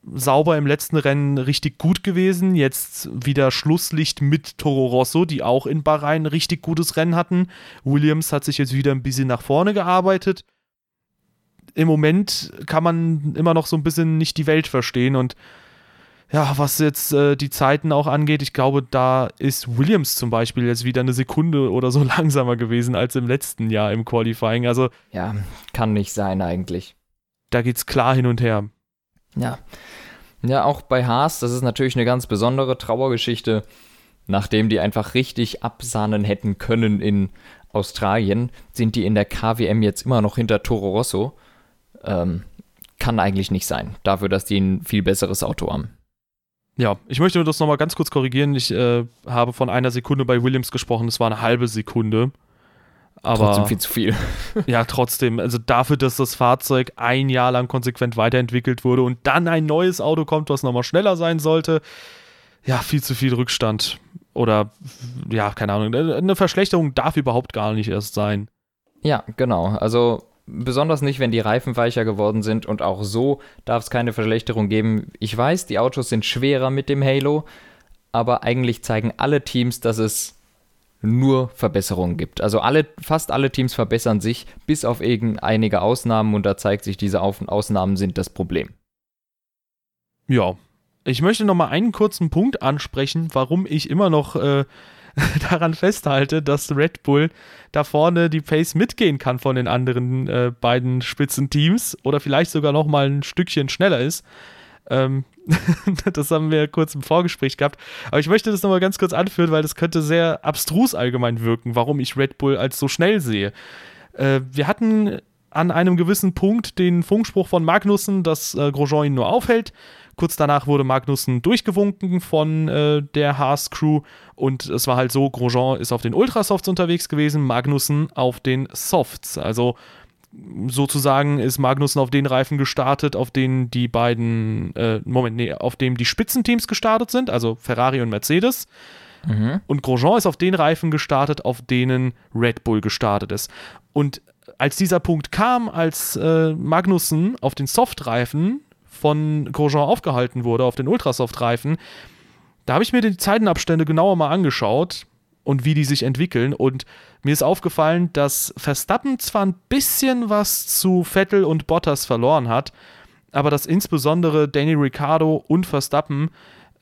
Sauber im letzten Rennen richtig gut gewesen. Jetzt wieder Schlusslicht mit Toro Rosso, die auch in Bahrain richtig gutes Rennen hatten. Williams hat sich jetzt wieder ein bisschen nach vorne gearbeitet im Moment kann man immer noch so ein bisschen nicht die Welt verstehen und ja, was jetzt äh, die Zeiten auch angeht, ich glaube, da ist Williams zum Beispiel jetzt wieder eine Sekunde oder so langsamer gewesen als im letzten Jahr im Qualifying. Also ja, kann nicht sein eigentlich. Da geht's klar hin und her. Ja. Ja, auch bei Haas, das ist natürlich eine ganz besondere Trauergeschichte, nachdem die einfach richtig absahnen hätten können in Australien, sind die in der KWM jetzt immer noch hinter Toro Rosso. Ähm, kann eigentlich nicht sein, dafür, dass die ein viel besseres Auto haben. Ja, ich möchte das nochmal ganz kurz korrigieren. Ich äh, habe von einer Sekunde bei Williams gesprochen, es war eine halbe Sekunde. Aber, trotzdem viel zu viel. ja, trotzdem. Also dafür, dass das Fahrzeug ein Jahr lang konsequent weiterentwickelt wurde und dann ein neues Auto kommt, was nochmal schneller sein sollte. Ja, viel zu viel Rückstand. Oder, ja, keine Ahnung. Eine Verschlechterung darf überhaupt gar nicht erst sein. Ja, genau. Also besonders nicht, wenn die Reifen weicher geworden sind und auch so darf es keine Verschlechterung geben. Ich weiß, die Autos sind schwerer mit dem Halo, aber eigentlich zeigen alle Teams, dass es nur Verbesserungen gibt. Also alle, fast alle Teams verbessern sich, bis auf einige Ausnahmen und da zeigt sich, diese Ausnahmen sind das Problem. Ja, ich möchte noch mal einen kurzen Punkt ansprechen, warum ich immer noch äh, daran festhalte, dass Red Bull da vorne die Pace mitgehen kann von den anderen äh, beiden Spitzenteams oder vielleicht sogar noch mal ein Stückchen schneller ist. Ähm, das haben wir kurz im Vorgespräch gehabt. Aber ich möchte das nochmal ganz kurz anführen, weil das könnte sehr abstrus allgemein wirken, warum ich Red Bull als so schnell sehe. Äh, wir hatten an einem gewissen Punkt den Funkspruch von Magnussen, dass äh, Grosjean ihn nur aufhält. Kurz danach wurde Magnussen durchgewunken von äh, der Haas-Crew und es war halt so, Grosjean ist auf den Ultrasofts unterwegs gewesen, Magnussen auf den Softs. Also sozusagen ist Magnussen auf den Reifen gestartet, auf denen die beiden, äh, Moment, nee, auf dem die Spitzenteams gestartet sind, also Ferrari und Mercedes. Mhm. Und Grosjean ist auf den Reifen gestartet, auf denen Red Bull gestartet ist. Und als dieser Punkt kam, als äh, Magnussen auf den Softreifen von Grosjean aufgehalten wurde auf den Ultrasoft-Reifen, da habe ich mir die Zeitenabstände genauer mal angeschaut und wie die sich entwickeln. Und mir ist aufgefallen, dass Verstappen zwar ein bisschen was zu Vettel und Bottas verloren hat, aber dass insbesondere Danny Ricciardo und Verstappen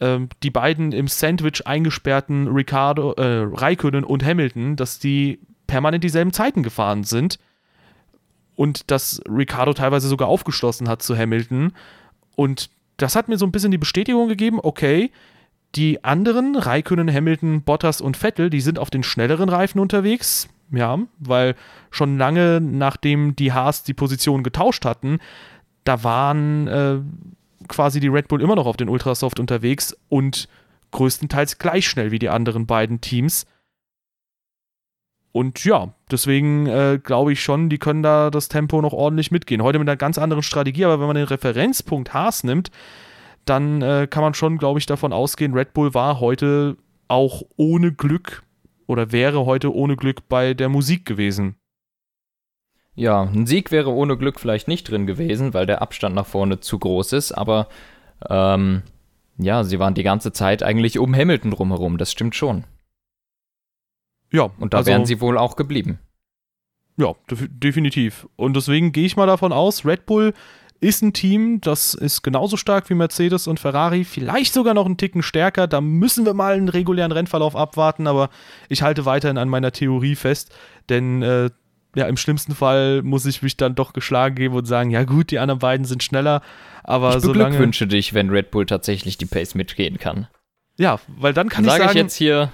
äh, die beiden im Sandwich eingesperrten Ricardo, äh, Raikkonen und Hamilton, dass die permanent dieselben Zeiten gefahren sind und dass Ricardo teilweise sogar aufgeschlossen hat zu Hamilton und das hat mir so ein bisschen die Bestätigung gegeben, okay, die anderen, Raikönnen, Hamilton, Bottas und Vettel, die sind auf den schnelleren Reifen unterwegs. Ja, weil schon lange nachdem die Haas die Position getauscht hatten, da waren äh, quasi die Red Bull immer noch auf den Ultrasoft unterwegs und größtenteils gleich schnell wie die anderen beiden Teams. Und ja, deswegen äh, glaube ich schon, die können da das Tempo noch ordentlich mitgehen. Heute mit einer ganz anderen Strategie, aber wenn man den Referenzpunkt Haas nimmt, dann äh, kann man schon, glaube ich, davon ausgehen, Red Bull war heute auch ohne Glück oder wäre heute ohne Glück bei der Musik gewesen. Ja, ein Sieg wäre ohne Glück vielleicht nicht drin gewesen, weil der Abstand nach vorne zu groß ist, aber ähm, ja, sie waren die ganze Zeit eigentlich um Hamilton drumherum, das stimmt schon. Ja. Und da also, wären sie wohl auch geblieben. Ja, def definitiv. Und deswegen gehe ich mal davon aus, Red Bull ist ein Team, das ist genauso stark wie Mercedes und Ferrari, vielleicht sogar noch einen Ticken stärker. Da müssen wir mal einen regulären Rennverlauf abwarten, aber ich halte weiterhin an meiner Theorie fest, denn äh, ja, im schlimmsten Fall muss ich mich dann doch geschlagen geben und sagen, ja gut, die anderen beiden sind schneller, aber ich solange... Ich wünsche dich, wenn Red Bull tatsächlich die Pace mitgehen kann. Ja, weil dann kann dann ich sagen... sage ich jetzt hier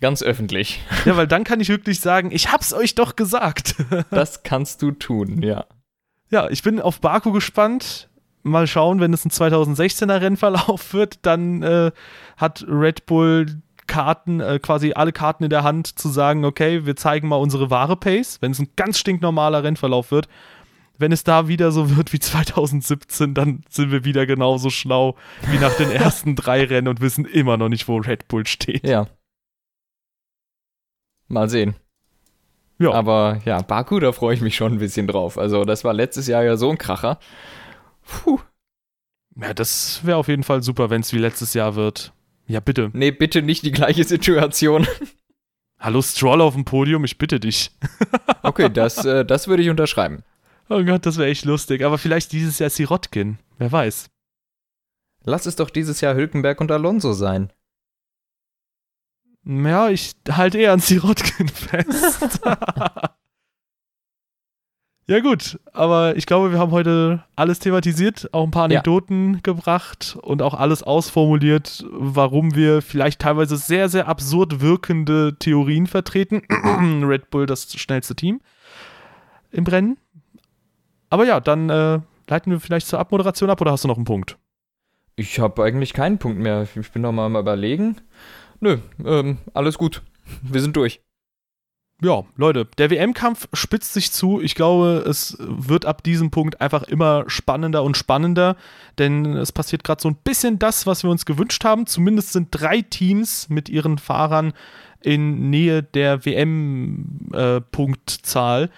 Ganz öffentlich. Ja, weil dann kann ich wirklich sagen, ich hab's euch doch gesagt. das kannst du tun, ja. Ja, ich bin auf Baku gespannt. Mal schauen, wenn es ein 2016er Rennverlauf wird, dann äh, hat Red Bull Karten, äh, quasi alle Karten in der Hand, zu sagen, okay, wir zeigen mal unsere wahre Pace. Wenn es ein ganz stinknormaler Rennverlauf wird, wenn es da wieder so wird wie 2017, dann sind wir wieder genauso schlau wie nach den ersten drei Rennen und wissen immer noch nicht, wo Red Bull steht. Ja. Mal sehen. Ja. Aber ja, Baku, da freue ich mich schon ein bisschen drauf. Also, das war letztes Jahr ja so ein Kracher. Puh. Ja, das wäre auf jeden Fall super, wenn es wie letztes Jahr wird. Ja, bitte. Nee, bitte nicht die gleiche Situation. Hallo Stroll auf dem Podium, ich bitte dich. okay, das, äh, das würde ich unterschreiben. Oh Gott, das wäre echt lustig. Aber vielleicht dieses Jahr Sirotkin. Wer weiß. Lass es doch dieses Jahr Hülkenberg und Alonso sein. Ja, ich halte eher an Sirotkin fest. ja, gut, aber ich glaube, wir haben heute alles thematisiert, auch ein paar Anekdoten ja. gebracht und auch alles ausformuliert, warum wir vielleicht teilweise sehr, sehr absurd wirkende Theorien vertreten. Red Bull das schnellste Team im Rennen. Aber ja, dann äh, leiten wir vielleicht zur Abmoderation ab oder hast du noch einen Punkt? Ich habe eigentlich keinen Punkt mehr. Ich bin noch mal am überlegen. Nö, ähm, alles gut. Wir sind durch. Ja, Leute, der WM-Kampf spitzt sich zu. Ich glaube, es wird ab diesem Punkt einfach immer spannender und spannender, denn es passiert gerade so ein bisschen das, was wir uns gewünscht haben. Zumindest sind drei Teams mit ihren Fahrern in Nähe der WM-Punktzahl. Äh,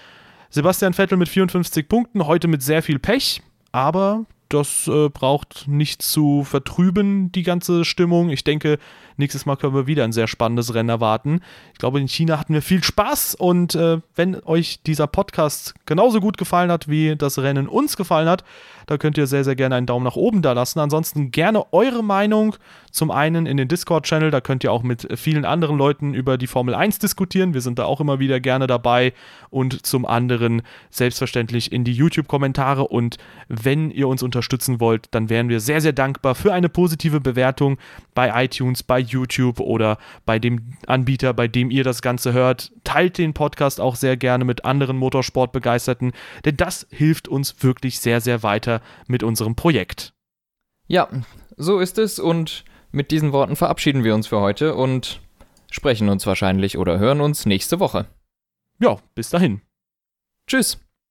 Sebastian Vettel mit 54 Punkten, heute mit sehr viel Pech, aber das äh, braucht nicht zu vertrüben, die ganze Stimmung. Ich denke, Nächstes Mal können wir wieder ein sehr spannendes Rennen erwarten. Ich glaube, in China hatten wir viel Spaß und äh, wenn euch dieser Podcast genauso gut gefallen hat, wie das Rennen uns gefallen hat, da könnt ihr sehr, sehr gerne einen Daumen nach oben da lassen. Ansonsten gerne eure Meinung. Zum einen in den Discord-Channel, da könnt ihr auch mit vielen anderen Leuten über die Formel 1 diskutieren. Wir sind da auch immer wieder gerne dabei. Und zum anderen selbstverständlich in die YouTube-Kommentare. Und wenn ihr uns unterstützen wollt, dann wären wir sehr, sehr dankbar für eine positive Bewertung bei iTunes, bei YouTube oder bei dem Anbieter, bei dem ihr das Ganze hört. Teilt den Podcast auch sehr gerne mit anderen Motorsportbegeisterten, denn das hilft uns wirklich sehr, sehr weiter mit unserem Projekt. Ja, so ist es und mit diesen Worten verabschieden wir uns für heute und sprechen uns wahrscheinlich oder hören uns nächste Woche. Ja, bis dahin. Tschüss.